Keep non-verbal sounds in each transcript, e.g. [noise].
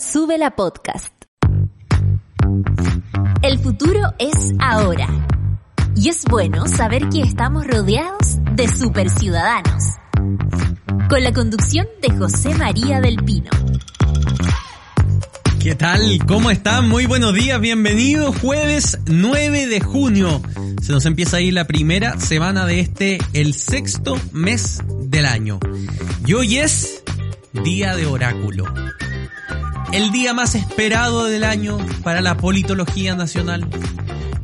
Sube la podcast. El futuro es ahora. Y es bueno saber que estamos rodeados de superciudadanos. Con la conducción de José María del Pino. ¿Qué tal? ¿Cómo están? Muy buenos días, bienvenidos. Jueves 9 de junio. Se nos empieza ahí la primera semana de este, el sexto mes del año. Y hoy es Día de Oráculo. El día más esperado del año para la politología nacional.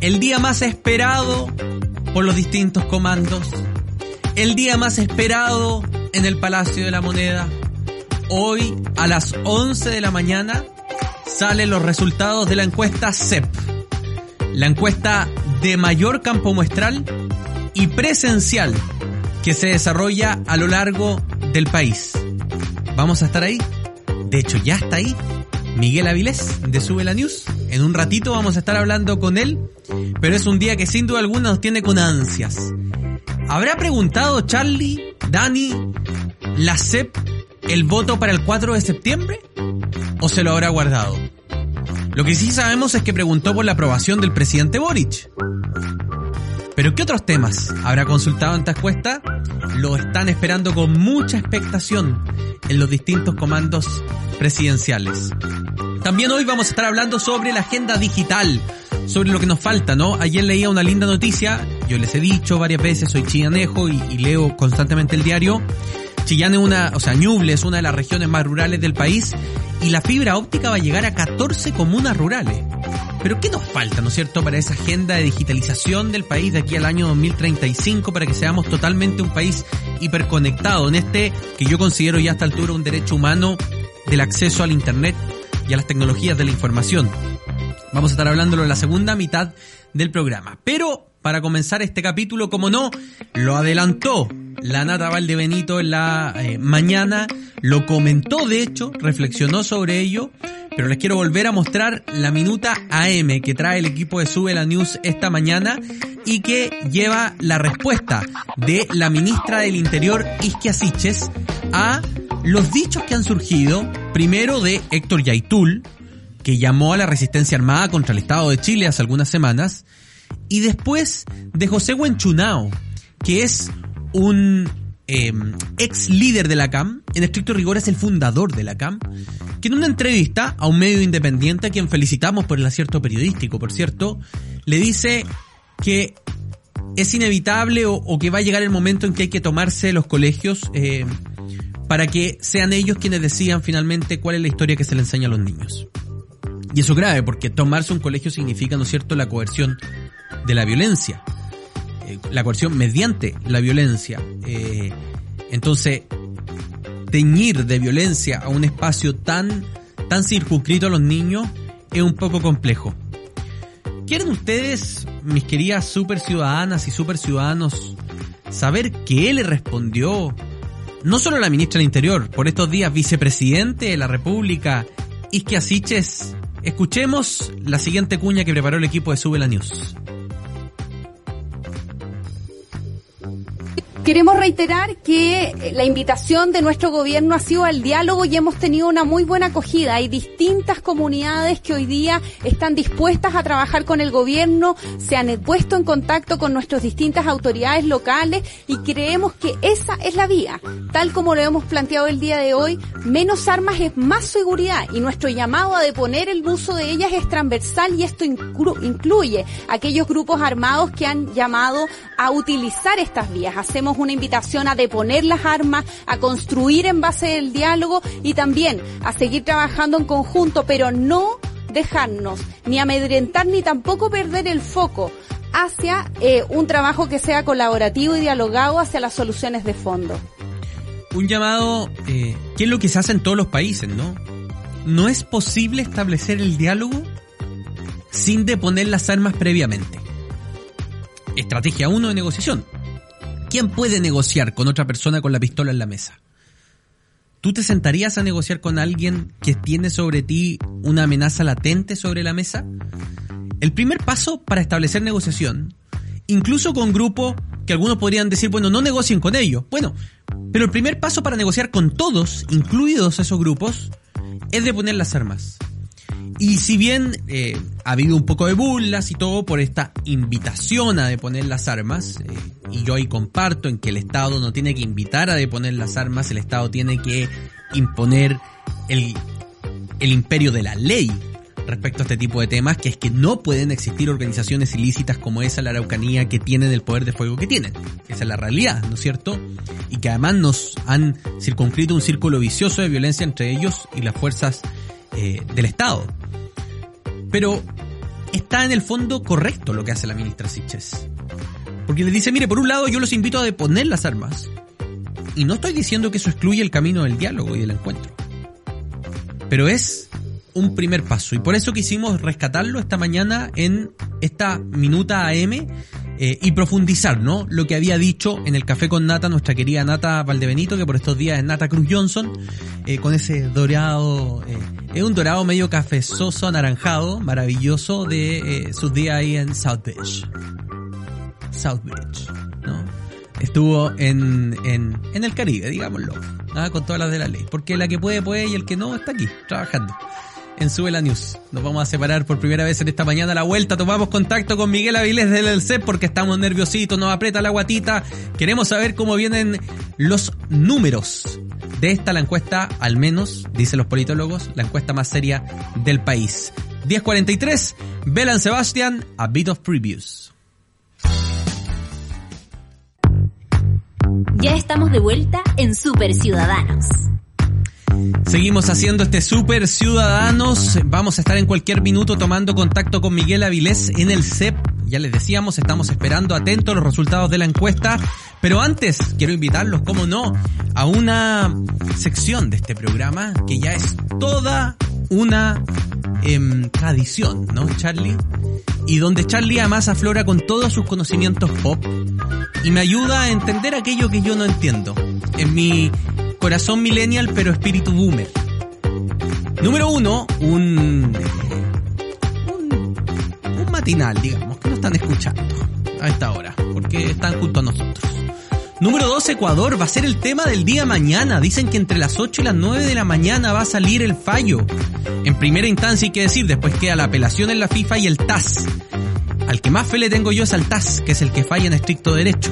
El día más esperado por los distintos comandos. El día más esperado en el Palacio de la Moneda. Hoy a las 11 de la mañana salen los resultados de la encuesta CEP. La encuesta de mayor campo muestral y presencial que se desarrolla a lo largo del país. ¿Vamos a estar ahí? De hecho, ya está ahí. Miguel Avilés de Sube la News. En un ratito vamos a estar hablando con él, pero es un día que sin duda alguna nos tiene con ansias. ¿Habrá preguntado Charlie, Dani, la CEP el voto para el 4 de septiembre? ¿O se lo habrá guardado? Lo que sí sabemos es que preguntó por la aprobación del presidente Boric. Pero ¿qué otros temas habrá consultado en esta encuesta? Lo están esperando con mucha expectación en los distintos comandos presidenciales. También hoy vamos a estar hablando sobre la agenda digital, sobre lo que nos falta, ¿no? Ayer leía una linda noticia, yo les he dicho varias veces, soy chillanejo y, leo constantemente el diario. Chillán es una, o sea, Ñuble es una de las regiones más rurales del país y la fibra óptica va a llegar a 14 comunas rurales. Pero ¿qué nos falta, no es cierto, para esa agenda de digitalización del país de aquí al año 2035 para que seamos totalmente un país hiperconectado en este que yo considero ya a esta altura un derecho humano del acceso al Internet y a las tecnologías de la información? Vamos a estar hablándolo en la segunda mitad del programa. Pero para comenzar este capítulo, como no, lo adelantó la Nata Valdebenito en la eh, mañana, lo comentó de hecho, reflexionó sobre ello, pero les quiero volver a mostrar la minuta AM que trae el equipo de Sube la News esta mañana y que lleva la respuesta de la ministra del Interior, Isquia Siches, a los dichos que han surgido, primero de Héctor Yaitul, que llamó a la resistencia armada contra el Estado de Chile hace algunas semanas, y después de José Huenchunao, que es un eh, ex líder de la CAM, en estricto rigor es el fundador de la CAM, que en una entrevista a un medio independiente, a quien felicitamos por el acierto periodístico, por cierto, le dice que es inevitable o, que va a llegar el momento en que hay que tomarse los colegios eh, para que sean ellos quienes decidan finalmente cuál es la historia que se le enseña a los niños. Y eso es grave, porque tomarse un colegio significa, ¿no es cierto?, la coerción de la violencia. Eh, la coerción mediante la violencia. Eh, entonces, teñir de violencia a un espacio tan, tan circunscrito a los niños es un poco complejo. ¿Quieren ustedes, mis queridas super ciudadanas y super ciudadanos, saber qué le respondió no solo la ministra del Interior, por estos días vicepresidente de la República, Isquia Siches? Escuchemos la siguiente cuña que preparó el equipo de Sube la News. Queremos reiterar que la invitación de nuestro gobierno ha sido al diálogo y hemos tenido una muy buena acogida. Hay distintas comunidades que hoy día están dispuestas a trabajar con el gobierno, se han puesto en contacto con nuestras distintas autoridades locales y creemos que esa es la vía. Tal como lo hemos planteado el día de hoy, menos armas es más seguridad y nuestro llamado a deponer el uso de ellas es transversal y esto incluye aquellos grupos armados que han llamado a utilizar estas vías. Hacemos una invitación a deponer las armas, a construir en base del diálogo y también a seguir trabajando en conjunto, pero no dejarnos ni amedrentar ni tampoco perder el foco hacia eh, un trabajo que sea colaborativo y dialogado hacia las soluciones de fondo. Un llamado, eh, que es lo que se hace en todos los países, ¿no? no es posible establecer el diálogo sin deponer las armas previamente. Estrategia 1 de negociación. ¿Quién puede negociar con otra persona con la pistola en la mesa? ¿Tú te sentarías a negociar con alguien que tiene sobre ti una amenaza latente sobre la mesa? El primer paso para establecer negociación, incluso con grupos que algunos podrían decir, bueno, no negocien con ellos. Bueno, pero el primer paso para negociar con todos, incluidos esos grupos, es de poner las armas. Y si bien eh, ha habido un poco de burlas y todo por esta invitación a deponer las armas, eh, y yo ahí comparto en que el Estado no tiene que invitar a deponer las armas, el Estado tiene que imponer el, el imperio de la ley respecto a este tipo de temas, que es que no pueden existir organizaciones ilícitas como esa, la Araucanía, que tienen el poder de fuego que tienen. Esa es la realidad, ¿no es cierto? Y que además nos han circunscrito un círculo vicioso de violencia entre ellos y las fuerzas eh, del Estado. Pero está en el fondo correcto lo que hace la ministra Siches. Porque le dice, mire, por un lado yo los invito a deponer las armas. Y no estoy diciendo que eso excluye el camino del diálogo y del encuentro. Pero es un primer paso. Y por eso quisimos rescatarlo esta mañana en esta minuta AM eh, y profundizar, ¿no? Lo que había dicho en el café con Nata, nuestra querida Nata Valdebenito, que por estos días es Nata Cruz Johnson, eh, con ese dorado, eh, es un dorado medio cafezoso, anaranjado, maravilloso de sus días ahí en South Beach. South Beach, ¿no? Estuvo en, en, en el Caribe, digámoslo, ¿ah? con todas las de la ley. Porque la que puede, puede y el que no está aquí, trabajando en Suela News. Nos vamos a separar por primera vez en esta mañana la vuelta. Tomamos contacto con Miguel Avilés del CEP porque estamos nerviositos, nos aprieta la guatita. Queremos saber cómo vienen los números de esta, la encuesta, al menos, dicen los politólogos, la encuesta más seria del país. 1043, Belan Sebastian, a bit of previews. Ya estamos de vuelta en Super Ciudadanos. Seguimos haciendo este Super Ciudadanos. Vamos a estar en cualquier minuto tomando contacto con Miguel Avilés en el CEP. Ya les decíamos, estamos esperando atentos los resultados de la encuesta. Pero antes, quiero invitarlos, como no, a una sección de este programa que ya es toda una em, tradición, ¿no, Charlie? Y donde Charlie además aflora con todos sus conocimientos pop y me ayuda a entender aquello que yo no entiendo. En mi corazón millennial pero espíritu boomer. Número uno, un, un, un matinal, digamos, que no están escuchando a esta hora, porque están junto a nosotros. Número 2, Ecuador, va a ser el tema del día mañana. Dicen que entre las 8 y las 9 de la mañana va a salir el fallo. En primera instancia hay que decir, después queda la apelación en la FIFA y el TAS. Al que más fe le tengo yo es al TAS, que es el que falla en estricto derecho.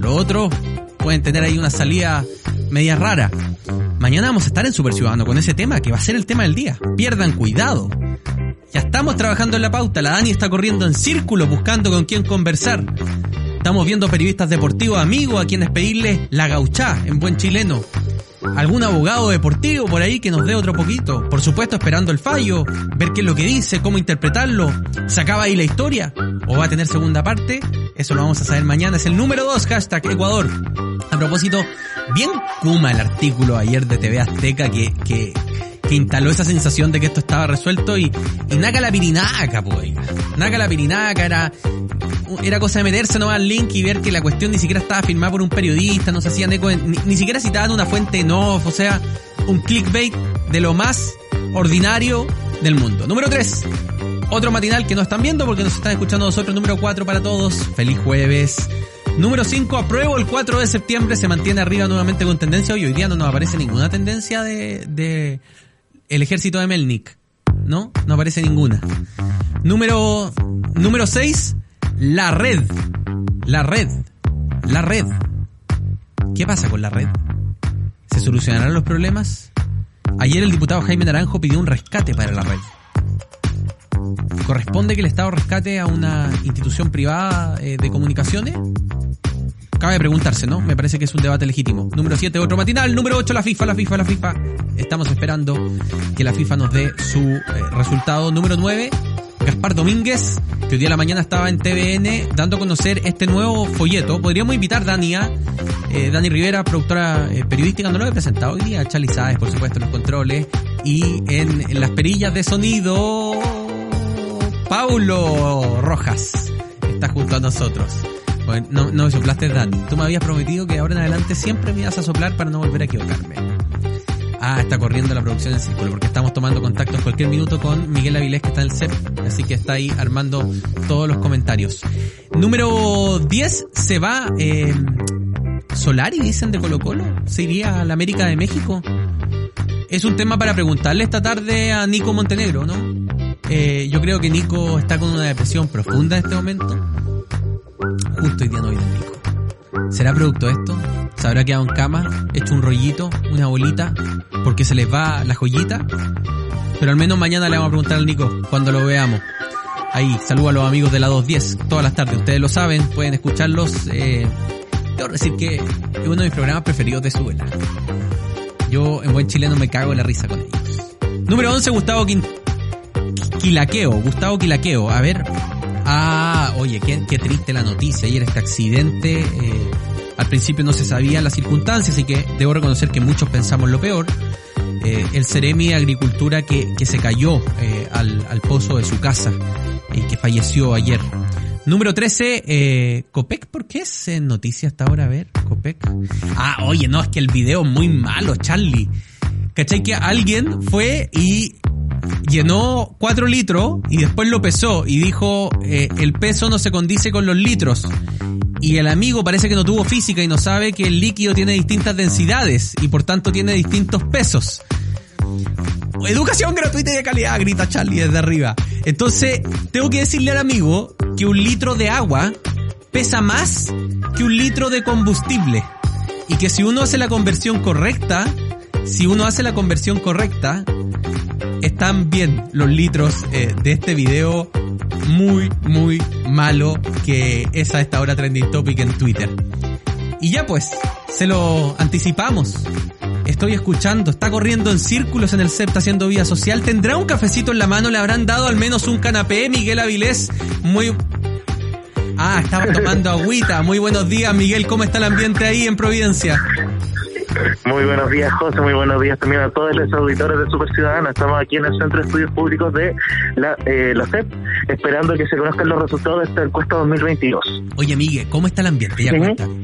Lo otro, pueden tener ahí una salida media rara. Mañana vamos a estar en Super Ciudadano con ese tema, que va a ser el tema del día. Pierdan cuidado. Ya estamos trabajando en la pauta, la Dani está corriendo en círculo buscando con quién conversar. Estamos viendo periodistas deportivos amigos a quienes pedirle la gauchá en buen chileno. Algún abogado deportivo por ahí que nos dé otro poquito. Por supuesto, esperando el fallo, ver qué es lo que dice, cómo interpretarlo. ¿Se acaba ahí la historia? ¿O va a tener segunda parte? Eso lo vamos a saber mañana. Es el número 2, hashtag Ecuador. A propósito, bien Kuma el artículo ayer de TV Azteca que, que, que instaló esa sensación de que esto estaba resuelto y, y Naka la pirinaca, pues. Naka la pirinaca era, era cosa de meterse nomás al link y ver que la cuestión ni siquiera estaba firmada por un periodista, no se hacían eco, ni, ni siquiera citaban una fuente en off, o sea, un clickbait de lo más ordinario del mundo. Número 3. Otro matinal que no están viendo porque nos están escuchando nosotros. Número 4 para todos. Feliz jueves. Número 5, apruebo el 4 de septiembre, se mantiene arriba nuevamente con tendencia. Hoy, hoy día no nos aparece ninguna tendencia de, el ejército de Melnik. ¿No? No aparece ninguna. Número, número 6, la red. La red. La red. ¿Qué pasa con la red? ¿Se solucionarán los problemas? Ayer el diputado Jaime Naranjo pidió un rescate para la red. ¿Corresponde que el Estado rescate a una institución privada eh, de comunicaciones? Cabe preguntarse, ¿no? Me parece que es un debate legítimo. Número 7, otro matinal. Número 8, la FIFA, la FIFA, la FIFA. Estamos esperando que la FIFA nos dé su eh, resultado. Número 9, Gaspar Domínguez, que hoy día de la mañana estaba en TVN dando a conocer este nuevo folleto. Podríamos invitar a Dani a, eh, Dani Rivera, productora eh, periodística, no lo he presentado hoy día, Charlie Sáez, por supuesto, en los controles, y en, las perillas de sonido, Paulo Rojas está junto a nosotros. No, no me soplaste, Dani. Tú me habías prometido que ahora en adelante siempre me ibas a soplar para no volver a equivocarme. Ah, está corriendo la producción en círculo, porque estamos tomando contacto en cualquier minuto con Miguel Avilés, que está en el CEP, así que está ahí armando todos los comentarios. Número 10 se va eh, Solari, dicen de Colo Colo. ¿Se iría a la América de México? Es un tema para preguntarle esta tarde a Nico Montenegro, ¿no? Eh, yo creo que Nico está con una depresión profunda en este momento. Justo hoy día no viene Nico. ¿Será producto esto? ¿Se habrá quedado en cama, hecho un rollito, una bolita, porque se les va la joyita? Pero al menos mañana le vamos a preguntar al Nico cuando lo veamos. Ahí, saludo a los amigos de la 210 todas las tardes. Ustedes lo saben, pueden escucharlos. Eh, Debo decir que es uno de mis programas preferidos de Suela. Yo en buen chileno me cago en la risa con ellos. Número 11, Gustavo Quilaqueo. Gustavo Quilaqueo. A ver. Ah, oye, qué, triste la noticia. Ayer este accidente. Eh, al principio no se sabían las circunstancias, así que debo reconocer que muchos pensamos lo peor. Eh, el Ceremi de Agricultura que, que se cayó eh, al, al, pozo de su casa y que falleció ayer. Número 13, eh, Copec, ¿por qué es noticia hasta ahora? A ver, Copec. Ah, oye, no, es que el video es muy malo, Charlie. ¿Cachai? Que alguien fue y llenó 4 litros y después lo pesó y dijo, eh, el peso no se condice con los litros. Y el amigo parece que no tuvo física y no sabe que el líquido tiene distintas densidades y por tanto tiene distintos pesos. Educación gratuita y de calidad, grita Charlie desde arriba. Entonces, tengo que decirle al amigo que un litro de agua pesa más que un litro de combustible. Y que si uno hace la conversión correcta, si uno hace la conversión correcta, están bien los litros eh, de este video muy, muy malo que es a esta hora trending topic en Twitter. Y ya pues, se lo anticipamos. Estoy escuchando, está corriendo en círculos en el CEP, haciendo vía social, tendrá un cafecito en la mano, le habrán dado al menos un canapé, Miguel Avilés, muy... Ah, estaba tomando agüita, muy buenos días Miguel, ¿cómo está el ambiente ahí en Providencia? Muy buenos días, José. Muy buenos días también a todos los auditores de Super Ciudadana. Estamos aquí en el Centro de Estudios Públicos de la, eh, la CEP, esperando que se conozcan los resultados de esta encuesta 2022. Oye, Miguel, ¿cómo está el ambiente? Ya.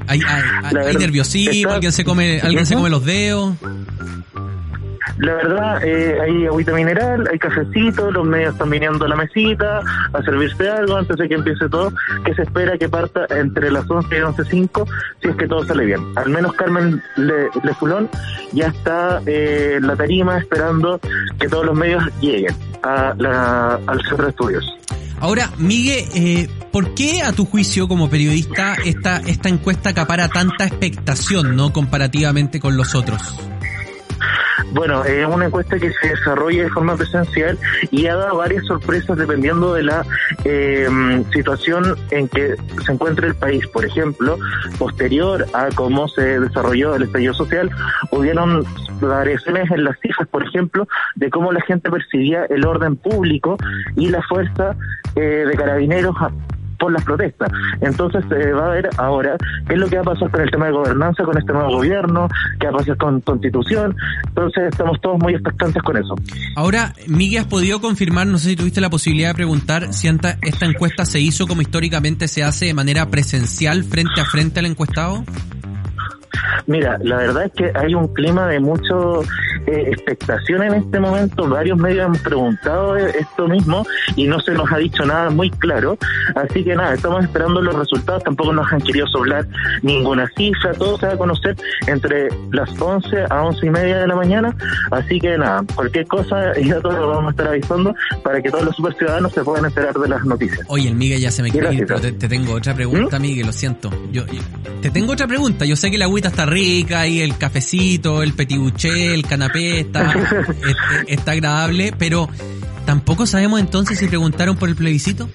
¿Hay, hay, nerviosismo? ¿Alguien se come, alguien se come los dedos? La verdad, eh, hay agüita mineral, hay cafecito, los medios están viniendo a la mesita a servirse algo antes de que empiece todo, que se espera que parta entre las 11 y 11.05 si es que todo sale bien. Al menos Carmen Le, Fulón ya está eh, en la tarima esperando que todos los medios lleguen a la, al centro de estudios. Ahora, Miguel, eh, ¿por qué a tu juicio como periodista esta, esta encuesta acapara tanta expectación, no comparativamente con los otros? Bueno, es una encuesta que se desarrolla de forma presencial y ha dado varias sorpresas dependiendo de la eh, situación en que se encuentra el país. Por ejemplo, posterior a cómo se desarrolló el estallido social, hubieron variaciones en las cifras, por ejemplo, de cómo la gente percibía el orden público y la fuerza eh, de carabineros por las protestas. Entonces se va a ver ahora qué es lo que va a pasar con el tema de gobernanza, con este nuevo gobierno, qué va a pasar con constitución. Entonces estamos todos muy expectantes con eso. Ahora, Miguel, ¿has podido confirmar, no sé si tuviste la posibilidad de preguntar, si esta, esta encuesta se hizo como históricamente se hace de manera presencial frente a frente al encuestado? Mira, la verdad es que hay un clima de mucho eh, expectación en este momento. Varios medios han preguntado esto mismo y no se nos ha dicho nada muy claro. Así que nada, estamos esperando los resultados. Tampoco nos han querido sobrar ninguna cifra. Todo se va a conocer entre las 11 a 11 y media de la mañana. Así que nada, cualquier cosa [laughs] ya todos lo vamos a estar avisando para que todos los super ciudadanos se puedan enterar de las noticias. Oye, el Miguel ya se me quiere ir, pero te, tengo otra pregunta, ¿Mm? Miguel, lo siento. Yo, te tengo otra pregunta. Yo sé que la agüita está rica y el cafecito, el petibuché, el canapé está, [laughs] está agradable, pero tampoco sabemos entonces si preguntaron por el plebiscito.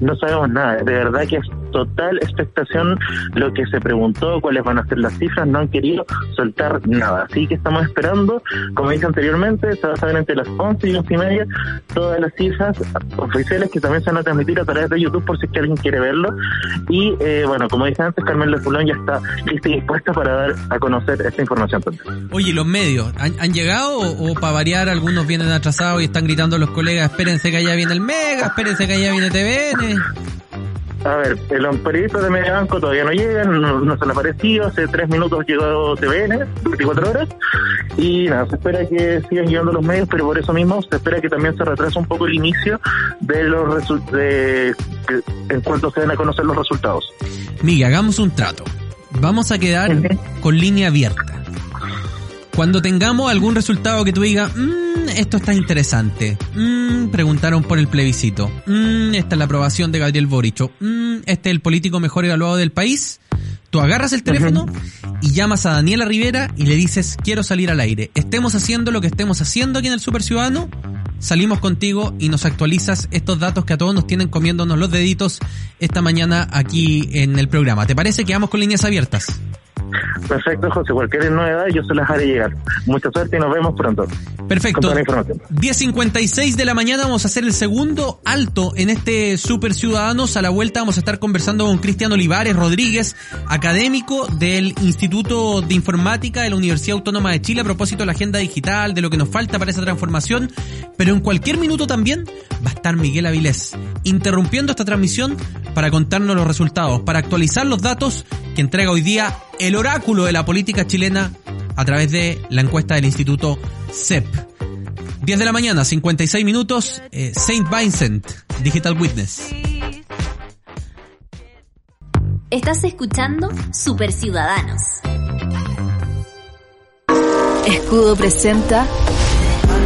No sabemos nada, de verdad que total expectación lo que se preguntó, cuáles van a ser las cifras, no han querido soltar nada. Así que estamos esperando, como dije anteriormente, se va a saber entre las 11 y 11 y media todas las cifras oficiales que también se van a transmitir a través de YouTube por si es que alguien quiere verlo. Y eh, bueno, como dije antes, Carmen Lefulón ya está lista y dispuesta para dar a conocer esta información. Oye, ¿los medios han, llegado o, para variar algunos vienen atrasados y están gritando a los colegas, espérense que allá viene el Mega, espérense que allá viene TVN? A ver, los periodistas de Mediabanco todavía no llegan, no, se han aparecido, hace tres minutos llegó TVN, 24 horas, y nada, se espera que sigan llegando los medios, pero por eso mismo se espera que también se retrase un poco el inicio de los resultados, en cuanto se den a conocer los resultados. Miguel, hagamos un trato. Vamos a quedar con línea abierta. Cuando tengamos algún resultado que tú digas, mmm, esto está interesante, mmm, preguntaron por el plebiscito, mmm, esta es la aprobación de Gabriel Boricho, mmm, este es el político mejor evaluado del país, tú agarras el teléfono y llamas a Daniela Rivera y le dices, quiero salir al aire. Estemos haciendo lo que estemos haciendo aquí en el Super Ciudadano, salimos contigo y nos actualizas estos datos que a todos nos tienen comiéndonos los deditos esta mañana aquí en el programa. ¿Te parece que vamos con líneas abiertas? Perfecto, José. Cualquier novedad yo se las haré llegar. Mucha suerte y nos vemos pronto. Perfecto. 10.56 de la mañana vamos a hacer el segundo alto en este Super Ciudadanos. A la vuelta vamos a estar conversando con Cristian Olivares Rodríguez, académico del Instituto de Informática de la Universidad Autónoma de Chile a propósito de la agenda digital, de lo que nos falta para esa transformación. Pero en cualquier minuto también va a estar Miguel Avilés interrumpiendo esta transmisión para contarnos los resultados, para actualizar los datos que entrega hoy día el oráculo de la política chilena a través de la encuesta del Instituto CEP. 10 de la mañana, 56 minutos, eh, Saint Vincent, Digital Witness. Estás escuchando Super Ciudadanos. Escudo presenta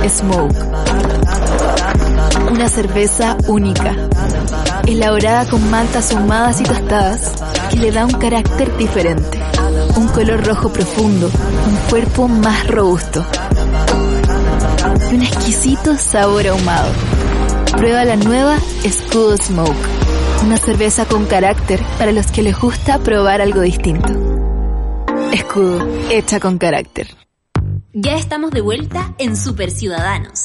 Smoke. Una cerveza única, elaborada con maltas ahumadas y tostadas, que le da un carácter diferente un color rojo profundo, un cuerpo más robusto y un exquisito sabor ahumado. Prueba la nueva Escudo Smoke, una cerveza con carácter para los que les gusta probar algo distinto. Escudo, hecha con carácter. Ya estamos de vuelta en Super Ciudadanos.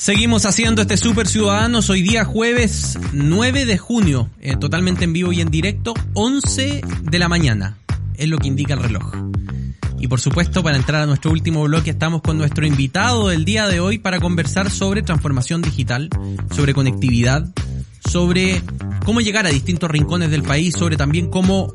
Seguimos haciendo este Super Ciudadanos hoy día jueves 9 de junio, eh, totalmente en vivo y en directo, 11 de la mañana es lo que indica el reloj. Y por supuesto, para entrar a nuestro último bloque, estamos con nuestro invitado del día de hoy para conversar sobre transformación digital, sobre conectividad, sobre cómo llegar a distintos rincones del país, sobre también cómo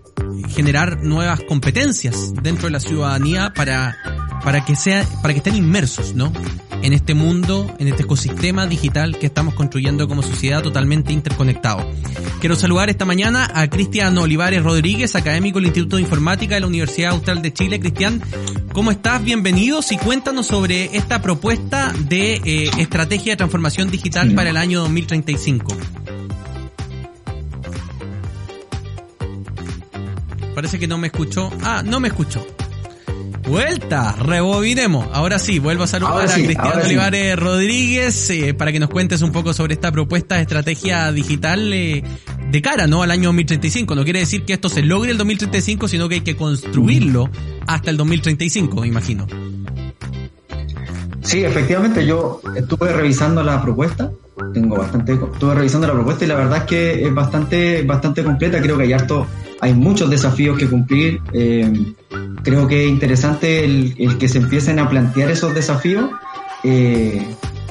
generar nuevas competencias dentro de la ciudadanía para, para que sea, para que estén inmersos, ¿no? En este mundo, en este ecosistema digital que estamos construyendo como sociedad totalmente interconectado. Quiero saludar esta mañana a Cristian Olivares Rodríguez, académico del Instituto de Informática de la Universidad Austral de Chile. Cristian, ¿cómo estás? Bienvenidos y cuéntanos sobre esta propuesta de eh, estrategia de transformación digital para el año 2035. Parece que no me escuchó. Ah, no me escuchó. Vuelta, rebobinemos. Ahora sí, vuelvo a saludar a Cristian Olivares Rodríguez eh, para que nos cuentes un poco sobre esta propuesta de estrategia digital eh, de cara ¿no? al año 2035. No quiere decir que esto se logre el 2035, sino que hay que construirlo hasta el 2035, me imagino. Sí, efectivamente, yo estuve revisando la propuesta, tengo bastante, estuve revisando la propuesta y la verdad es que es bastante, bastante completa, creo que hay harto, hay muchos desafíos que cumplir, eh, creo que es interesante el, que se empiecen a plantear esos desafíos, eh,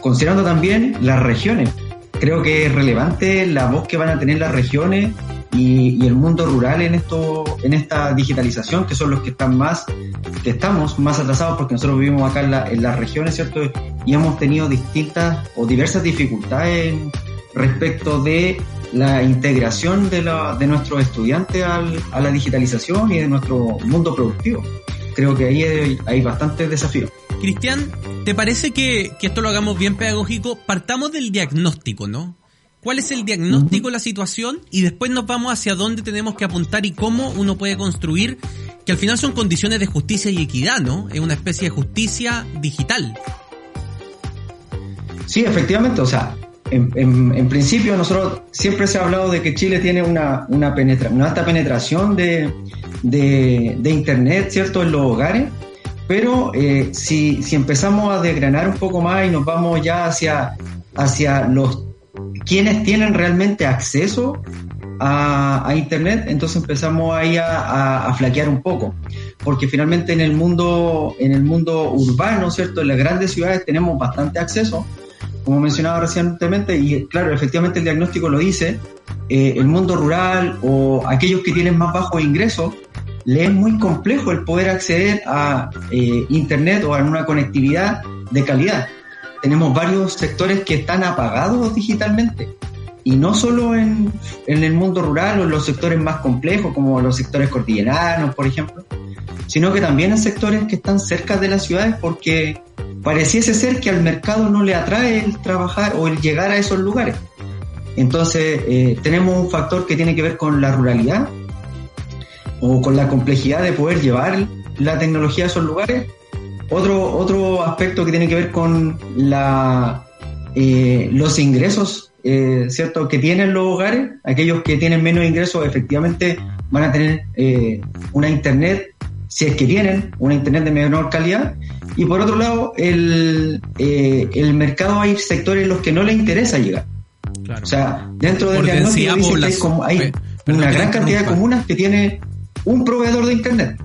considerando también las regiones, creo que es relevante la voz que van a tener las regiones y, el mundo rural en esto, en esta digitalización, que son los que están más, que estamos más atrasados porque nosotros vivimos acá en, las regiones, ¿cierto? Y hemos tenido distintas o diversas dificultades respecto de la integración de, la, de nuestros estudiantes a la digitalización y de nuestro mundo productivo. Creo que ahí hay, hay bastantes desafíos. Cristian, ¿te parece que, que esto lo hagamos bien pedagógico? Partamos del diagnóstico, ¿no? Cuál es el diagnóstico de la situación y después nos vamos hacia dónde tenemos que apuntar y cómo uno puede construir, que al final son condiciones de justicia y equidad, ¿no? Es una especie de justicia digital. Sí, efectivamente, o sea, en, principio nosotros siempre se ha hablado de que Chile tiene una, una, penetra, una alta penetración de, de, Internet, ¿cierto?, en los hogares, pero eh, si, si empezamos a desgranar un poco más y nos vamos ya hacia, hacia los quienes tienen realmente acceso a, Internet, entonces empezamos ahí a, flaquear un poco, porque finalmente en el mundo, en el mundo urbano, ¿cierto? En las grandes ciudades tenemos bastante acceso, como mencionaba recientemente, y claro, efectivamente el diagnóstico lo dice, eh, el mundo rural o aquellos que tienen más bajos ingresos, le es muy complejo el poder acceder a eh, Internet o a una conectividad de calidad. Tenemos varios sectores que están apagados digitalmente y no solo en, en, el mundo rural o en los sectores más complejos, como los sectores cordilleranos, por ejemplo, sino que también en sectores que están cerca de las ciudades porque pareciese ser que al mercado no le atrae el trabajar o el llegar a esos lugares. Entonces, eh, tenemos un factor que tiene que ver con la ruralidad o con la complejidad de poder llevar la tecnología a esos lugares. Otro, otro aspecto que tiene que ver con la, eh, los ingresos eh, ¿cierto? que tienen los hogares, aquellos que tienen menos ingresos efectivamente van a tener eh, una internet, si es que tienen una internet de menor calidad, y por otro lado, el, eh, el mercado hay sectores en los que no le interesa llegar. O sea, dentro del diagnóstico dice que hay, una gran cantidad de comunas que tiene un proveedor de internet.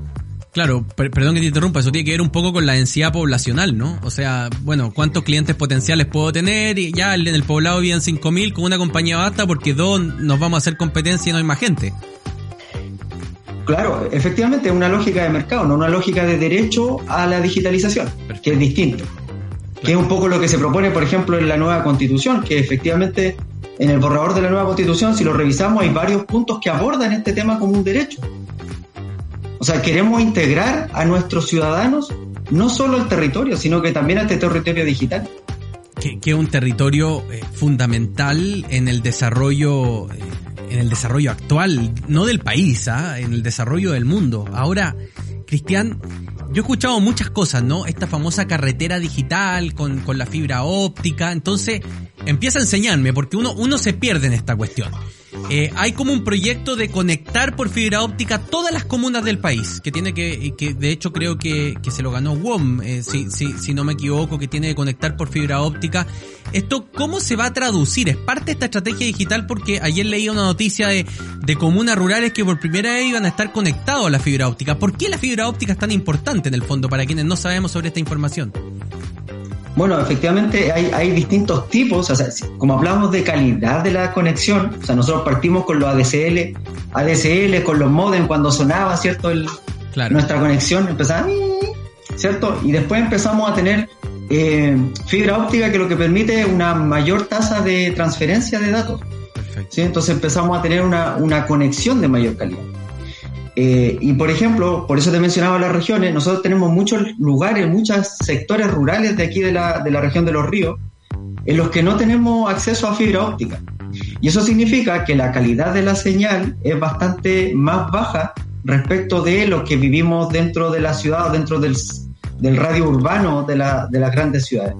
Claro, perdón que te interrumpa, eso tiene que ver un poco con la densidad poblacional, ¿no? O sea, bueno, ¿cuántos clientes potenciales puedo tener? Y ya en el poblado viven 5.000, con una compañía basta porque dos nos vamos a hacer competencia y no hay más gente. Claro, efectivamente es una lógica de mercado, no una lógica de derecho a la digitalización, que es distinto. Que es un poco lo que se propone, por ejemplo, en la nueva constitución, que efectivamente en el borrador de la nueva constitución, si lo revisamos, hay varios puntos que abordan este tema como un derecho. O sea, queremos integrar a nuestros ciudadanos no solo al territorio, sino que también a este territorio digital. Que, es un territorio eh, fundamental en el desarrollo, eh, en el desarrollo actual, no del país, ¿ah? en el desarrollo del mundo. Ahora, Cristian, yo he escuchado muchas cosas, ¿no? Esta famosa carretera digital con, con la fibra óptica. Entonces, empieza a enseñarme, porque uno, uno se pierde en esta cuestión. Eh, hay como un proyecto de conectar por fibra óptica todas las comunas del país, que tiene que, que de hecho creo que, que se lo ganó WOM, eh, si, si, si no me equivoco, que tiene que conectar por fibra óptica. ¿Esto cómo se va a traducir? ¿Es parte de esta estrategia digital? Porque ayer leí una noticia de, de comunas rurales que por primera vez iban a estar conectados a la fibra óptica. ¿Por qué la fibra óptica es tan importante en el fondo para quienes no sabemos sobre esta información? Bueno, efectivamente hay, hay distintos tipos, o sea, como hablamos de calidad de la conexión, o sea, nosotros partimos con los ADSL, ADSL, con los modem cuando sonaba, ¿cierto? El, Nuestra conexión empezaba, ¿cierto? Y después empezamos a tener eh, fibra óptica que lo que permite una mayor tasa de transferencia de datos. ¿sí? Entonces empezamos a tener una, una conexión de mayor calidad. Eh, y por ejemplo, por eso te mencionaba las regiones, nosotros tenemos muchos lugares, muchos sectores rurales de aquí de la, de la región de los ríos, en los que no tenemos acceso a fibra óptica. Y eso significa que la calidad de la señal es bastante más baja respecto de los que vivimos dentro de la ciudad o dentro del, del radio urbano de, la, de las grandes ciudades.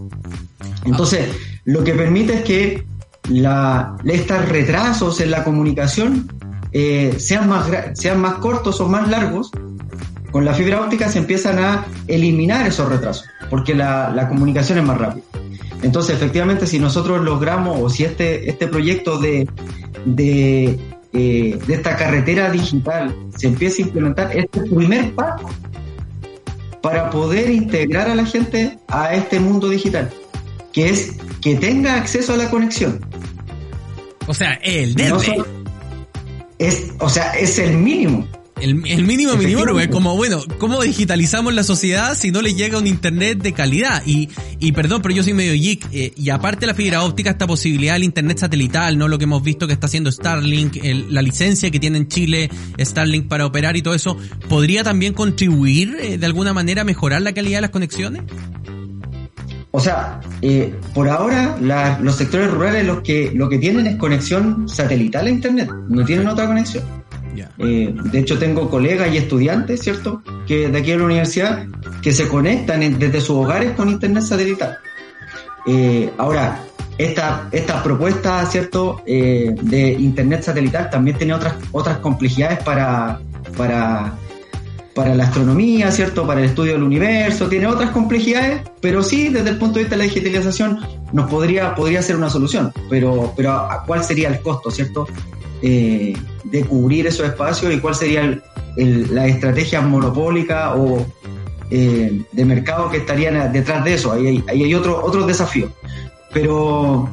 Entonces, lo que permite es que la, estos retrasos en la comunicación eh, sean, más, sean más cortos o más largos, con la fibra óptica se empiezan a eliminar esos retrasos, porque la, comunicación es más rápida. Entonces, efectivamente, si nosotros logramos, o si este, este proyecto de, de, eh, de esta carretera digital se empieza a implementar, este primer paso para poder integrar a la gente a este mundo digital, que es que tenga acceso a la conexión. O sea, el de es, o sea, es el mínimo. El, el mínimo mínimo, es como, bueno, ¿cómo digitalizamos la sociedad si no le llega un internet de calidad? Y, y perdón, pero yo soy medio geek, eh, y aparte la fibra óptica, esta posibilidad del internet satelital, ¿no? Lo que hemos visto que está haciendo Starlink, la licencia que tiene en Chile Starlink para operar y todo eso, ¿podría también contribuir eh, de alguna manera a mejorar la calidad de las conexiones? O sea, eh, por ahora los sectores rurales los que, lo que tienen es conexión satelital a Internet, no tienen otra conexión. Eh, de hecho, tengo colegas y estudiantes, ¿cierto?, que de aquí a la universidad, que se conectan desde sus hogares con Internet satelital. Eh, ahora, esta, esta propuesta, ¿cierto?, eh, de Internet satelital también tiene otras, otras complejidades para, para, para la astronomía, ¿cierto?, para el estudio del universo, tiene otras complejidades, pero sí, desde el punto de vista de la digitalización, nos podría, podría ser una solución, pero, pero ¿cuál sería el costo, ¿cierto?, eh, de cubrir esos espacios y cuál sería la estrategia monopólica o eh, de mercado que estarían detrás de eso. Ahí hay, ahí hay otro, otros desafíos pero,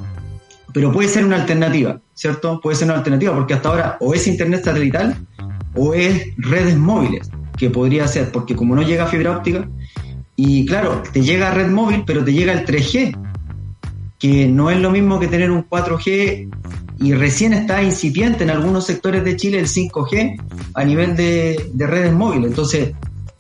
pero puede ser una alternativa, ¿cierto? Puede ser una alternativa porque hasta ahora o es internet satelital o es redes móviles, que podría ser, porque como no llega fibra óptica, y claro, te llega red móvil, pero te llega el 3G, que no es lo mismo que tener un 4G y recién está incipiente en algunos sectores de Chile el 5G a nivel de, de redes móviles. Entonces,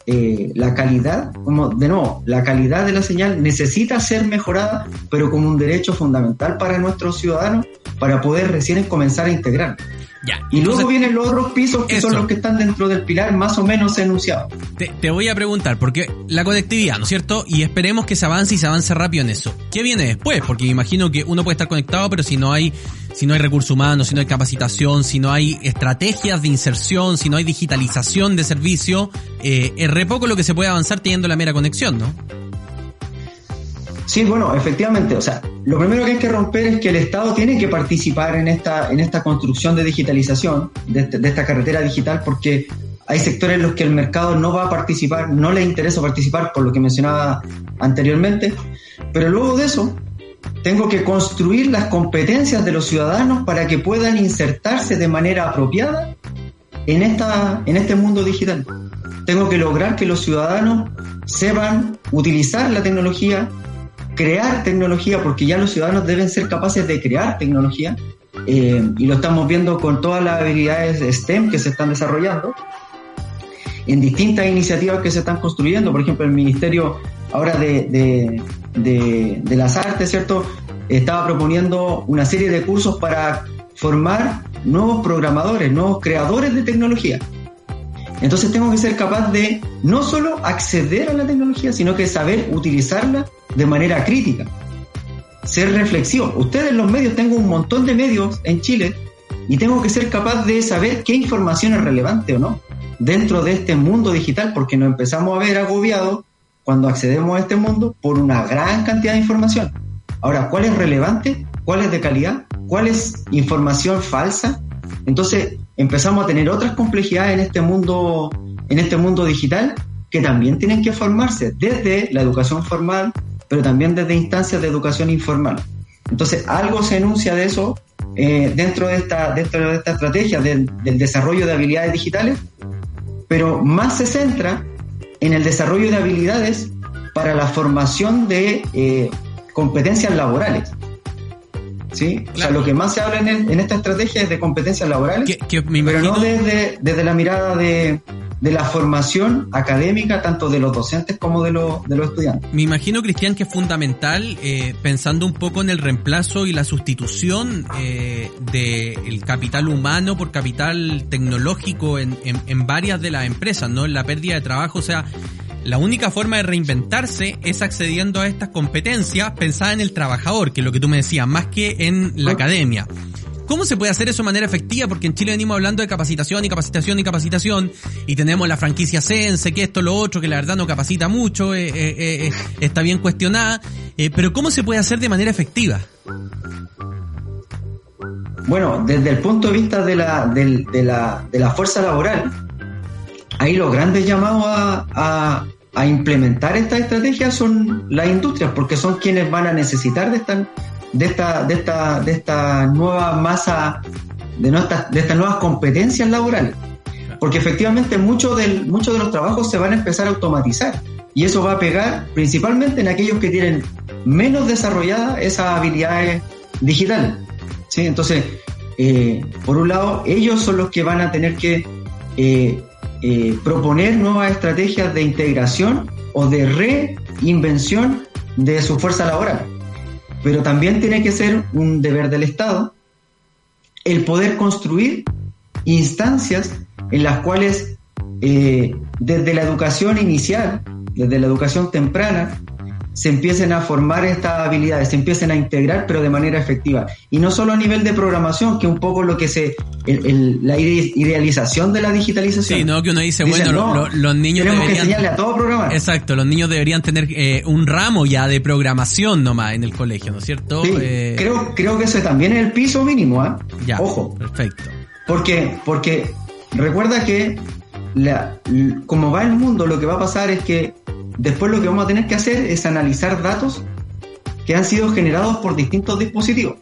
eh, la calidad, como de nuevo, la calidad de la señal necesita ser mejorada, pero como un derecho fundamental para nuestros ciudadanos para poder recién comenzar a integrar. Y luego vienen los otros pisos que son los que están dentro del pilar más o menos enunciado. Te, te, voy a preguntar, porque la conectividad, ¿no es cierto? Y esperemos que se avance y se avance rápido en eso. ¿Qué viene después? Porque me imagino que uno puede estar conectado, pero si no hay si no hay recursos humanos, si no hay capacitación, si no hay estrategias de inserción, si no hay digitalización de servicio, eh, es re poco lo que se puede avanzar teniendo la mera conexión, ¿no? Sí, bueno, efectivamente, o sea, lo primero que hay que romper es que el Estado tiene que participar en esta, en esta construcción de digitalización, de, este, de esta carretera digital, porque hay sectores en los que el mercado no va a participar, no le interesa participar, por lo que mencionaba anteriormente, pero luego de eso, tengo que construir las competencias de los ciudadanos para que puedan insertarse de manera apropiada en, esta, en este mundo digital. Tengo que lograr que los ciudadanos sepan utilizar la tecnología, crear tecnología, porque ya los ciudadanos deben ser capaces de crear tecnología, eh, y lo estamos viendo con todas las habilidades STEM que se están desarrollando, en distintas iniciativas que se están construyendo, por ejemplo, el Ministerio ahora de, de, las artes, ¿cierto? Estaba proponiendo una serie de cursos para formar nuevos programadores, nuevos creadores de tecnología. Entonces tengo que ser capaz de no solo acceder a la tecnología, sino que saber utilizarla de manera crítica. Ser reflexivo. Ustedes los medios, tengo un montón de medios en Chile y tengo que ser capaz de saber qué información es relevante o no dentro de este mundo digital, porque nos empezamos a ver agobiados cuando accedemos a este mundo por una gran cantidad de información. Ahora, ¿cuál es relevante? ¿Cuál es de calidad? ¿Cuál es información falsa? Entonces, empezamos a tener otras complejidades en este mundo, en este mundo digital que también tienen que formarse desde la educación formal, pero también desde instancias de educación informal. Entonces, algo se enuncia de eso eh, dentro, de esta, dentro de esta estrategia del desarrollo de habilidades digitales, pero más se centra en el desarrollo de habilidades para la formación de eh, competencias laborales. ¿Sí? O sea, lo que más se habla en, esta estrategia es de competencias laborales, pero no desde, desde la mirada de, de la formación académica, tanto de los docentes como de, los, de los estudiantes. Me imagino, Cristian, que es fundamental, eh, pensando un poco en el reemplazo y la sustitución eh, del capital humano por capital tecnológico en, en, en varias de las empresas, ¿no? En la pérdida de trabajo, o sea, la única forma de reinventarse es accediendo a estas competencias pensada en el trabajador, que es lo que tú me decías, más que en la academia. ¿Cómo se puede hacer eso de manera efectiva? Porque en Chile venimos hablando de capacitación y capacitación y capacitación y tenemos la franquicia Sense, que esto, lo otro, que la verdad no capacita mucho, eh, eh, eh, está bien cuestionada, pero ¿cómo se puede hacer de manera efectiva? Bueno, desde el punto de vista de la, de, la, de la fuerza laboral, ahí los grandes llamados a, a implementar esta estrategia son las industrias, porque son quienes van a necesitar de esta de esta, de esta, de esta nueva masa, de, nuestra, de estas nuevas competencias laborales. Porque efectivamente muchos de los trabajos se van a empezar a automatizar y eso va a pegar principalmente en aquellos que tienen menos desarrolladas esas habilidades digitales. ¿sí? Entonces, eh, por un lado, ellos son los que van a tener que eh, eh, proponer nuevas estrategias de integración o de reinvención de su fuerza laboral pero también tiene que ser un deber del Estado el poder construir instancias en las cuales eh, desde la educación inicial, desde la educación temprana, se empiecen a formar estas habilidades, se empiecen a integrar, pero de manera efectiva. Y no solo a nivel de programación, que un poco lo que se. la idealización de la digitalización. Sí, no, que uno dice, bueno, los niños tenemos deberían. Que enseñarle a todo programar. Exacto, los niños deberían tener eh, un ramo ya de programación nomás en el colegio, ¿no es cierto? Sí, eh, creo, creo que ese también es el piso mínimo, ¿ah? Ya. Ojo. Perfecto. Porque, porque recuerda que la, como va el mundo, lo que va a pasar es que Después lo que vamos a tener que hacer es analizar datos que han sido generados por distintos dispositivos.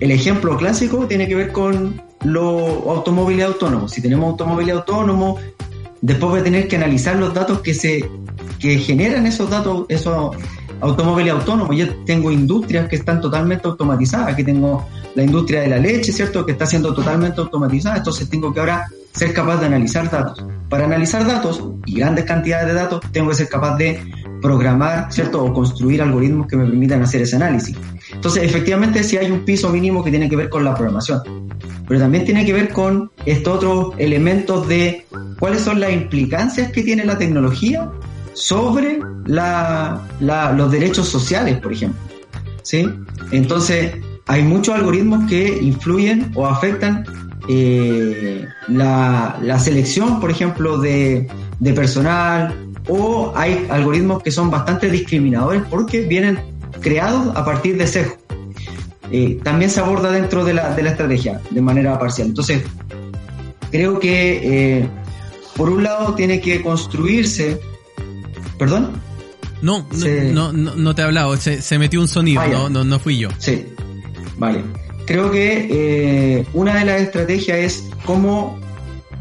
El, ejemplo clásico tiene que ver con los automóviles autónomos. Si tenemos automóviles autónomos, después voy a tener que analizar los datos que se que generan esos datos, esos automóviles autónomos. Yo tengo industrias que están totalmente automatizadas. Aquí tengo la industria de la leche, ¿cierto? Que está siendo totalmente automatizada. Entonces tengo que ahora ser capaz de analizar datos. Para analizar datos y grandes cantidades de datos, tengo que ser capaz de programar, ¿cierto? O construir algoritmos que me permitan hacer ese análisis. Entonces, efectivamente, sí hay un piso mínimo que tiene que ver con la programación, pero también tiene que ver con estos otros elementos de cuáles son las implicancias que tiene la tecnología sobre los derechos sociales, por ejemplo. ¿Sí? Entonces, hay muchos algoritmos que influyen o afectan eh, la, selección, por ejemplo, de, personal, o hay algoritmos que son bastante discriminadores porque vienen creados a partir de sesgo. Eh, también se aborda dentro de la, de la, estrategia de manera parcial. Entonces, creo que eh, por un lado tiene que construirse, perdón. No, no, no, no, te he hablado, se, metió un sonido, ah, no, no, no fui yo. Sí, vale creo que eh, una de las estrategias es cómo,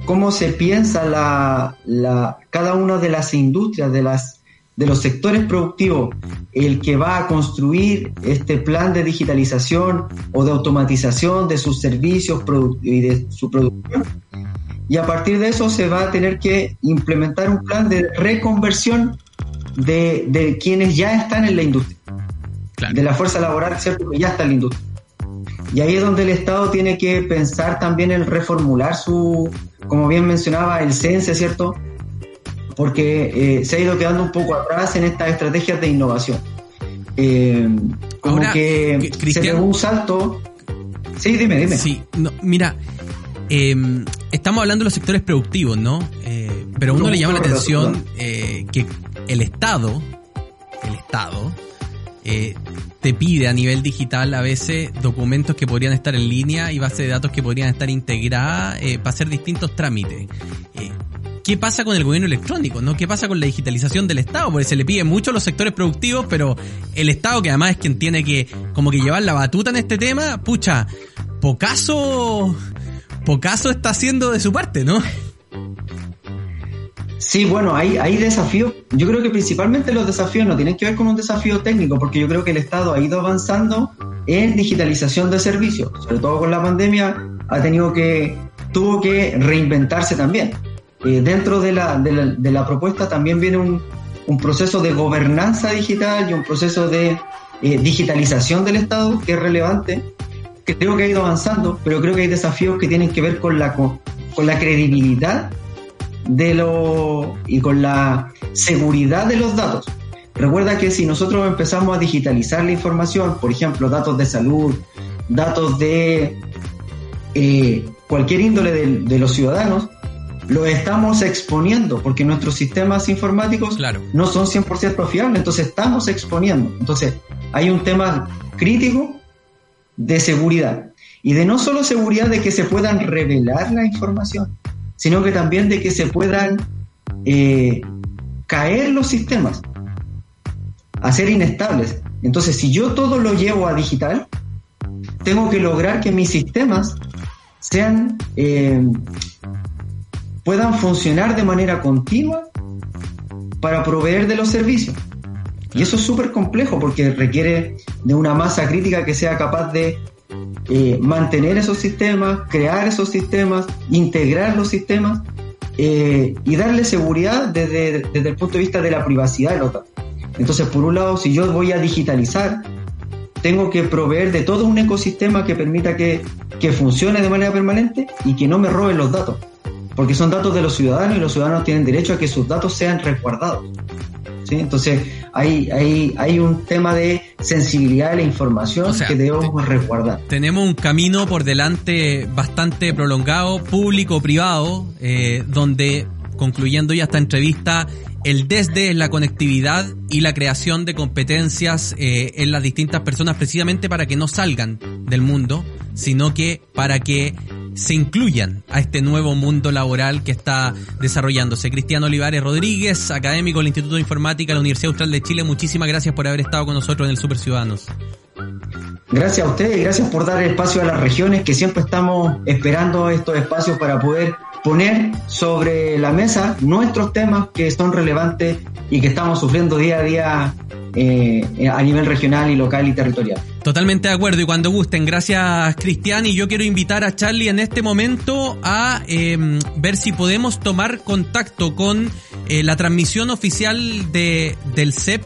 cómo se piensa la, la, cada una de las industrias, de, las, de los sectores productivos, el que va a construir este plan de digitalización o de automatización de sus servicios y de su producción. Y a partir de eso se va a tener que implementar un plan de reconversión de, de quienes ya están en la industria, de la fuerza laboral, ¿cierto? Que ya está en la industria. Y ahí es donde el Estado tiene que pensar también en reformular su, como bien mencionaba, el CENSE, ¿cierto? Porque eh, se ha ido quedando un poco atrás en estas estrategias de innovación. Eh, como que se ve un salto. Sí, dime, dime. Sí, no, mira, em, estamos hablando de los sectores productivos, ¿no? Eh, pero a uno le llama la atención que el Estado, el Estado, eh, te pide a nivel digital a veces documentos que podrían estar en línea y bases de datos que podrían estar integradas eh, para hacer distintos trámites. Eh, ¿Qué pasa con el gobierno electrónico? ¿no? ¿Qué pasa con la digitalización del Estado? Porque se le pide mucho a los sectores productivos, pero el Estado, que además es quien tiene que como que llevar la batuta en este tema, pucha, pocaso, pocaso está haciendo de su parte, ¿no? Sí, bueno, hay, desafíos. Yo creo que principalmente los desafíos no tienen que ver con un desafío técnico, porque yo creo que el Estado ha ido avanzando en digitalización de servicios, sobre todo con la pandemia, ha tenido que, tuvo que reinventarse también. Eh, dentro de la, de, la, propuesta también viene un, un, proceso de gobernanza digital y un proceso de eh, digitalización del Estado que es relevante. Creo que ha ido avanzando, pero creo que hay desafíos que tienen que ver con la, con la credibilidad de lo y con la seguridad de los datos. Recuerda que si nosotros empezamos a digitalizar la información, por ejemplo, datos de salud, datos de eh, cualquier índole de, los ciudadanos, lo estamos exponiendo porque nuestros sistemas informáticos no son 100% fiables, entonces estamos exponiendo. Entonces, hay un tema crítico de seguridad y de no solo seguridad de que se puedan revelar la información, sino que también de que se puedan eh, caer los sistemas, a ser inestables. Entonces, si yo todo lo llevo a digital, tengo que lograr que mis sistemas sean eh, puedan funcionar de manera continua para proveer de los servicios. Y eso es súper complejo porque requiere de una masa crítica que sea capaz de eh, mantener esos sistemas, crear esos sistemas, integrar los sistemas eh, y darle seguridad desde, el punto de vista de la privacidad de los datos. Entonces, por un lado, si yo voy a digitalizar, tengo que proveer de todo un ecosistema que permita que, que funcione de manera permanente y que no me roben los datos. Porque son datos de los ciudadanos y los ciudadanos tienen derecho a que sus datos sean resguardados. Entonces, hay, hay, hay un tema de sensibilidad de la información que debemos resguardar. Tenemos un camino por delante bastante prolongado, público-privado, eh, donde, concluyendo ya esta entrevista, el desde la conectividad y la creación de competencias eh, en las distintas personas precisamente para que no salgan del mundo, sino que para que se incluyan a este nuevo mundo laboral que está desarrollándose. Cristiano Olivares Rodríguez, académico del Instituto de Informática de la Universidad Austral de Chile, muchísimas gracias por haber estado con nosotros en el Super Ciudadanos. Gracias a ustedes gracias por dar espacio a las regiones que siempre estamos esperando estos espacios para poder poner sobre la mesa nuestros temas que son relevantes y que estamos sufriendo día a día eh, a nivel regional y local y territorial. Totalmente de acuerdo y cuando gusten, gracias Cristian y yo quiero invitar a Charlie en este momento a em, ver si podemos tomar contacto con eh, la transmisión oficial de, del CEP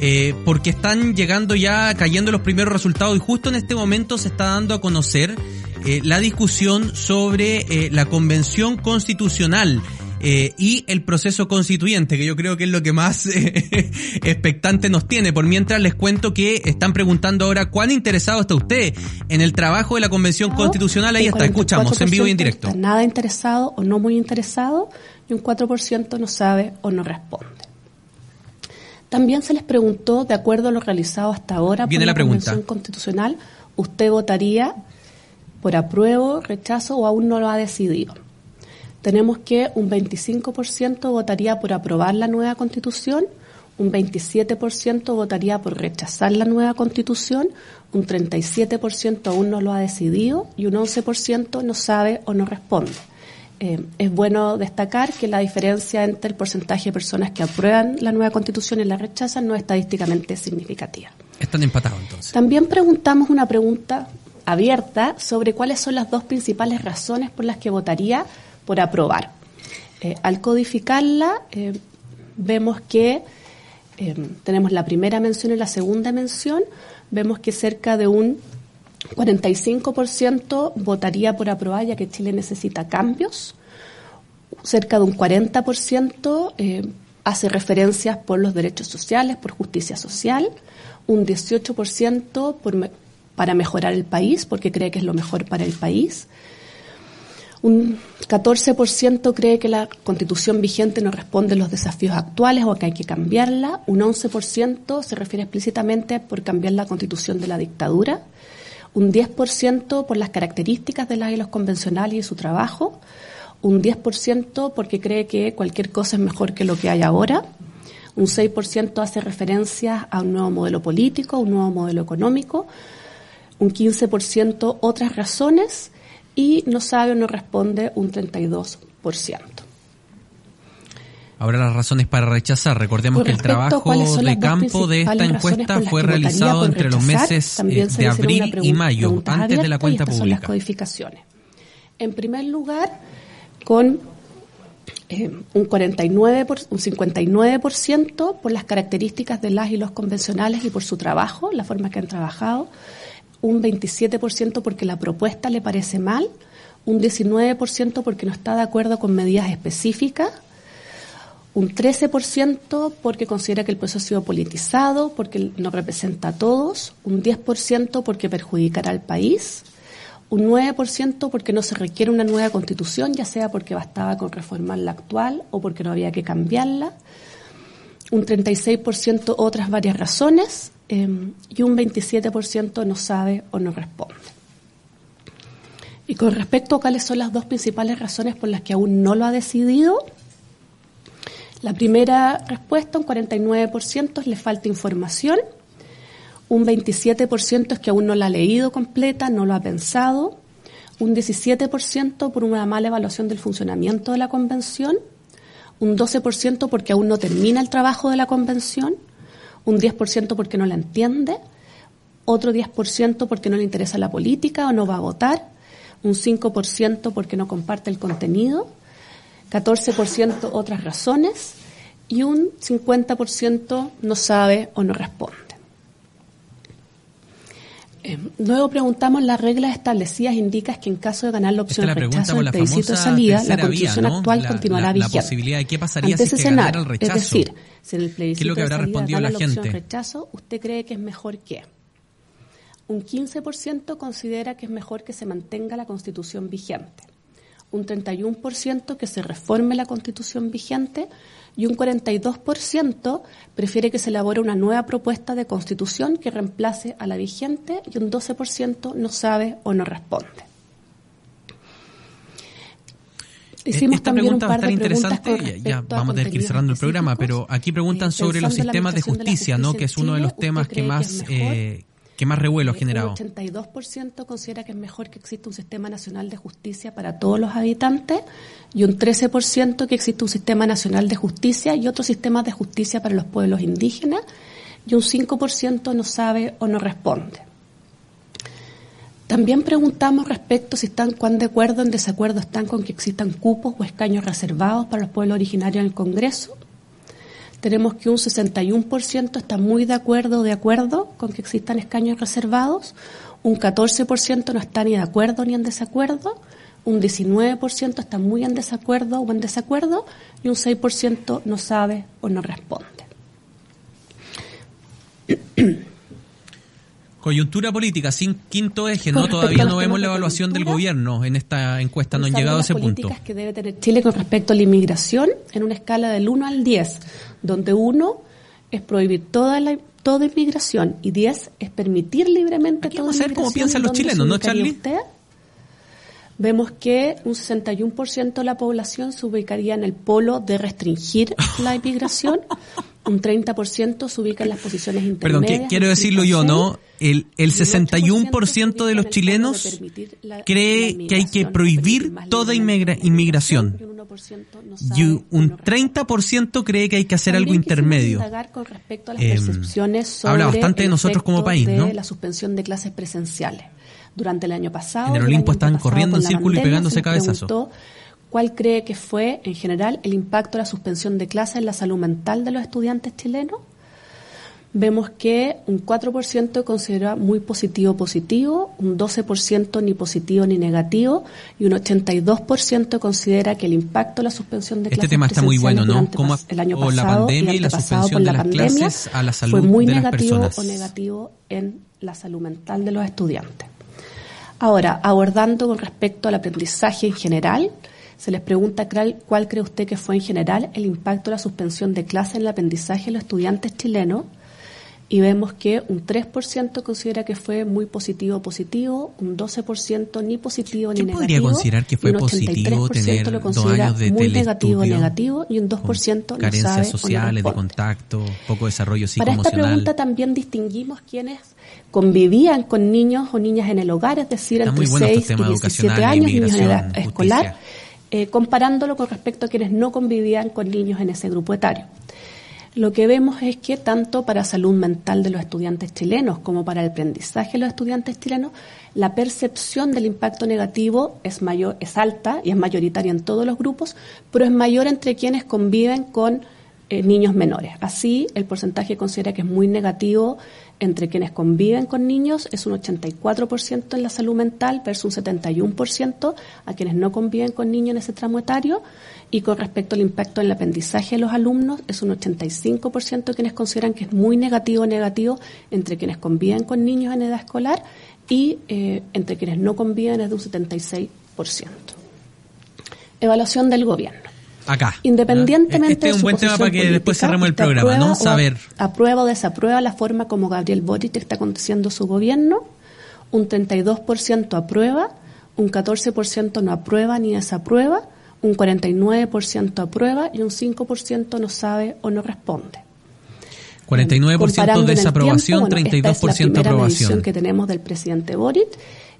eh, porque están llegando ya cayendo los primeros resultados y justo en este momento se está dando a conocer la discusión sobre la convención constitucional eh, y el proceso constituyente, que yo creo que es lo que más [laughs] eh, expectante nos tiene. Por mientras les cuento que están preguntando ahora cuán interesado está usted en el trabajo de la Convención Constitucional. Ahí está, escuchamos en vivo y en directo. Está nada interesado o no muy interesado y un 4% no sabe o no responde. También se les preguntó, de acuerdo a lo realizado hasta ahora por la, Convención Constitucional, ¿usted votaría por apruebo, rechazo o aún no lo ha decidido? Tenemos que un 25% votaría por aprobar la nueva constitución, un 27% votaría por rechazar la nueva constitución, un 37% aún no lo ha decidido y un 11% no sabe o no responde. Eh, es bueno destacar que la diferencia entre el porcentaje de personas que aprueban la nueva constitución y la rechazan no es estadísticamente significativa. Están empatados entonces. También preguntamos una pregunta abierta sobre cuáles son las dos principales razones por las que votaría por aprobar. Eh, al codificarla, eh, vemos que eh, tenemos la primera mención y la segunda mención, vemos que cerca de un 45% votaría por aprobar ya que Chile necesita cambios, cerca de un 40% hace referencias por los derechos sociales, por justicia social, un 18% por para mejorar el país, porque cree que es lo mejor para el país, un 14% cree que la constitución vigente no responde a los desafíos actuales o que hay que cambiarla. Un 11% se refiere explícitamente por cambiar la constitución de la dictadura. Un 10% por las características de las y los convencionales y su trabajo. Un 10% porque cree que cualquier cosa es mejor que lo que hay ahora. Un 6% hace referencia a un nuevo modelo político, un nuevo modelo económico. Un 15% otras razones y no sabe o no responde un 32%. Ahora las razones para rechazar. Recordemos que el trabajo de campo de esta encuesta fue realizado entre los meses eh, de abril y mayo, antes de la cuenta pública. Son las codificaciones. En primer lugar, con eh, un 49 un 59% por las características de las y los convencionales y por su trabajo, la forma que han trabajado un 27% porque la propuesta le parece mal, un 19% porque no está de acuerdo con medidas específicas, un 13% porque considera que el proceso ha sido politizado, porque no representa a todos, un 10% porque perjudicará al país, un 9% porque no se requiere una nueva constitución, ya sea porque bastaba con reformar la actual o porque no había que cambiarla, un 36% otras varias razones Em, y un 27% no sabe o no responde. Y con respecto a cuáles son las dos principales razones por las que aún no lo ha decidido, la primera respuesta, un 49%, es le falta información, un 27% es que aún no la ha leído completa, no lo ha pensado, un 17% por una mala evaluación del funcionamiento de la convención, un 12% porque aún no termina el trabajo de la convención, un 10% porque no la entiende, otro 10% porque no le interesa la política o no va a votar, un 5% porque no comparte el contenido, 14% otras razones y un 50% no sabe o no responde. Eh, luego preguntamos, las reglas establecidas indican que en caso de ganar la opción la rechazo del la plebiscito de salida, la constitución vía, ¿no? actual La- continuará la- la vigente. posibilidad de qué pasaría Ante si ese que ganara el rechazo. Es decir, si en el ¿Qué es plebiscito lo que habrá de salida respondido gana la la opción gente? rechazo, ¿usted cree que es mejor qué? Un 15% considera que es mejor que se mantenga la constitución vigente. Un 31% que se reforme la constitución vigente y un 42% prefiere que se elabore una nueva propuesta de constitución que reemplace a la vigente y un 12% no sabe o no responde. Hicimos Esta también un pregunta va a estar interesante. Ya- Ya vamos a tener que ir cerrando el programa, pero aquí preguntan Eh, sobre los sistemas de administración de justicia, ¿no? justicia Que es uno de los temas ¿usted que que más eh, que más revuelo ha generado. Un 82% considera que es mejor que exista un sistema nacional de justicia para todos los habitantes y un 13% que exista un sistema nacional de justicia y otros sistemas de justicia para los pueblos indígenas y un 5% no sabe o no responde. También preguntamos respecto si están cuán de acuerdo o en desacuerdo están con que existan cupos o escaños reservados para los pueblos originarios en el Congreso. Tenemos que un 61% está muy de acuerdo o de acuerdo con que existan escaños reservados, un 14% no está ni de acuerdo ni en desacuerdo, un 19% está muy en desacuerdo o en desacuerdo y un 6% no sabe o no responde. [coughs] Coyuntura política, sin quinto eje, ¿no? Todavía no vemos la evaluación del gobierno en esta encuesta, no han llegado a ese las punto. políticas que debe tener Chile con respecto a la inmigración en una escala del 1 al 10, donde 1 es prohibir toda la toda inmigración y 10 es permitir libremente Aquí toda vamos a ver cómo piensan los ¿Dónde se chilenos, ¿no, Charlie? usted? Vemos que un 61% de la población se ubicaría en el polo de restringir la inmigración, [laughs] un 30% se ubica en las posiciones Perdón, intermedias. que, quiero decirlo yo, 5 a ¿no? El, el y el 61% de los 8% chilenos cree que hay que prohibir toda inmigración. y un 1% no Y sabe o un no responde. 30% cree que hay que hacer algo intermedio. Eh, habla bastante de nosotros como país, ¿no? la suspensión de clases presenciales. Durante el año pasado, En el Olimpo antepasado corriendo en círculo y pegándose se nos cabezazo. preguntó ¿Cuál cree que fue, en general, el impacto de la suspensión de clases en la salud mental de los estudiantes chilenos? Vemos que un 4% considera muy positivo positivo, un 12% ni positivo ni negativo y un 82% considera que el impacto de la suspensión de Este clases tema está muy bueno, ¿no? el año o la pasado pandemia y la suspensión de la las clases a la salud fue muy de las negativo personas. o negativo en la salud mental de los estudiantes. Ahora, abordando con respecto al aprendizaje en general, se les pregunta cuál, cree usted que fue en general el impacto de la suspensión de clases en el aprendizaje de los estudiantes chilenos y vemos que un 3% considera que fue muy positivo positivo, un 12% ni positivo ni ¿Quién negativo. podría considerar que fue positivo 83% tener lo dos considera años de muy negativo negativo y un 2% con no sabe carencias o no sociales, de contacto, poco desarrollo Para esta psicoemocional. pregunta también distinguimos quienes convivían con niños o niñas en el hogar, es decir, Está entre muy bueno estos 6 y temas 17 educacionales, años, niños en edad escolar. Eh, comparándolo con respecto a quienes no convivían con niños en ese grupo etario. Lo que vemos es que tanto para salud mental de los estudiantes chilenos como para el aprendizaje de los estudiantes chilenos, la percepción del impacto negativo es mayor, es alta y es mayoritaria en todos los grupos, pero es mayor entre quienes conviven con eh, niños menores. Así, el porcentaje considera que es muy negativo entre quienes conviven con niños, es un 84% en la salud mental versus un 71% a quienes no conviven con niños en ese tramo etario. Y con respecto al impacto en el aprendizaje de los alumnos, es un 85% de quienes consideran que es muy negativo negativo entre quienes conviven con niños en edad escolar y eh, entre quienes no conviven es de un 76%. Evaluación del gobierno. Acá. Independientemente Este es de un su buen tema para que después cerremos el ¿usted programa, aprueba ¿no? o Saber. ¿Aprueba o desaprueba la forma como Gabriel Boric está conduciendo su gobierno? Un 32% aprueba, un 14% no aprueba ni desaprueba, un 49% aprueba y un 5% no sabe o no responde. 49% Comparando en el desaprobación, tiempo, bueno, esta es la 32% aprobación. que tenemos del presidente Boric.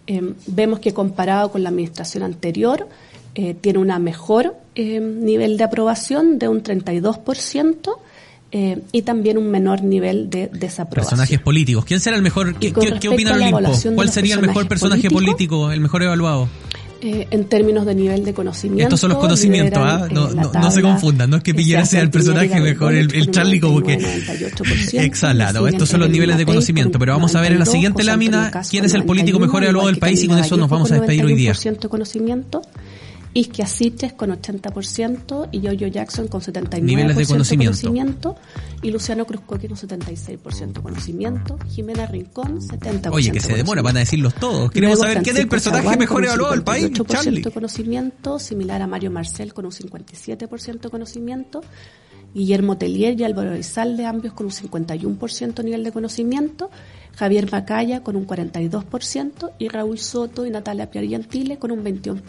Eh, vemos que comparado con la administración anterior, eh, tiene una mejor eh, nivel de aprobación de un 32% eh, y también un menor nivel de desaprobación. Personajes políticos. ¿Quién será el mejor? ¿Qué, qué- opina Olimpo? ¿Cuál sería el mejor personaje político, el mejor evaluado? eh, en términos de nivel de conocimiento. Estos son los conocimientos, ¿ah? no, no, se confundan, no es que Piñera sea el personaje mejor, el, el Charlie como que... Exhalado, estos son los niveles de conocimiento, pero vamos a ver en la siguiente lámina quién es el político mejor evaluado del país y con eso nos vamos a despedir hoy día. conocimiento Isquia Siches con 80% y Jojo Jackson con 79% Niveles de conocimiento. y Luciano Cruzcoque con 76% conocimiento, Jimena Rincón 70%. Oye, que se demora, van a decirlos todos. Queremos saber quién es el personaje mejor evaluado del país, Charlie. de conocimiento, similar a Mario Marcel con un 57% de conocimiento. Guillermo Tellier y Álvaro Izalde, ambos con un 51% nivel de conocimiento. Javier Macaya con un 42% y Raúl Soto y Natalia Piariantile con un 21%,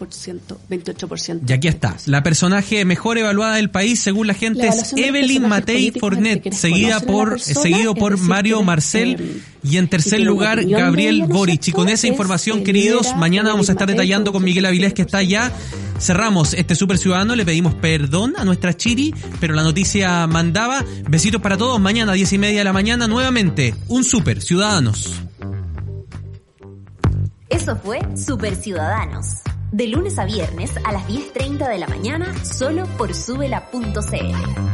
28%. Y aquí está, la personaje mejor evaluada del país según la gente es Evelyn Matei Fornet, seguida por, seguido por Mario Marcel y en tercer lugar Gabriel Boric. Y con esa información, queridos, mañana vamos a estar detallando con Miguel Avilés que está allá Cerramos este Super Ciudadano, le pedimos perdón a nuestra Chiri, pero la noticia mandaba. Besitos para todos, mañana a 10 y media de la mañana nuevamente, un Super Ciudadanos. Eso fue Super Ciudadanos. De lunes a viernes a las 10.30 de la mañana, solo por subela.cl.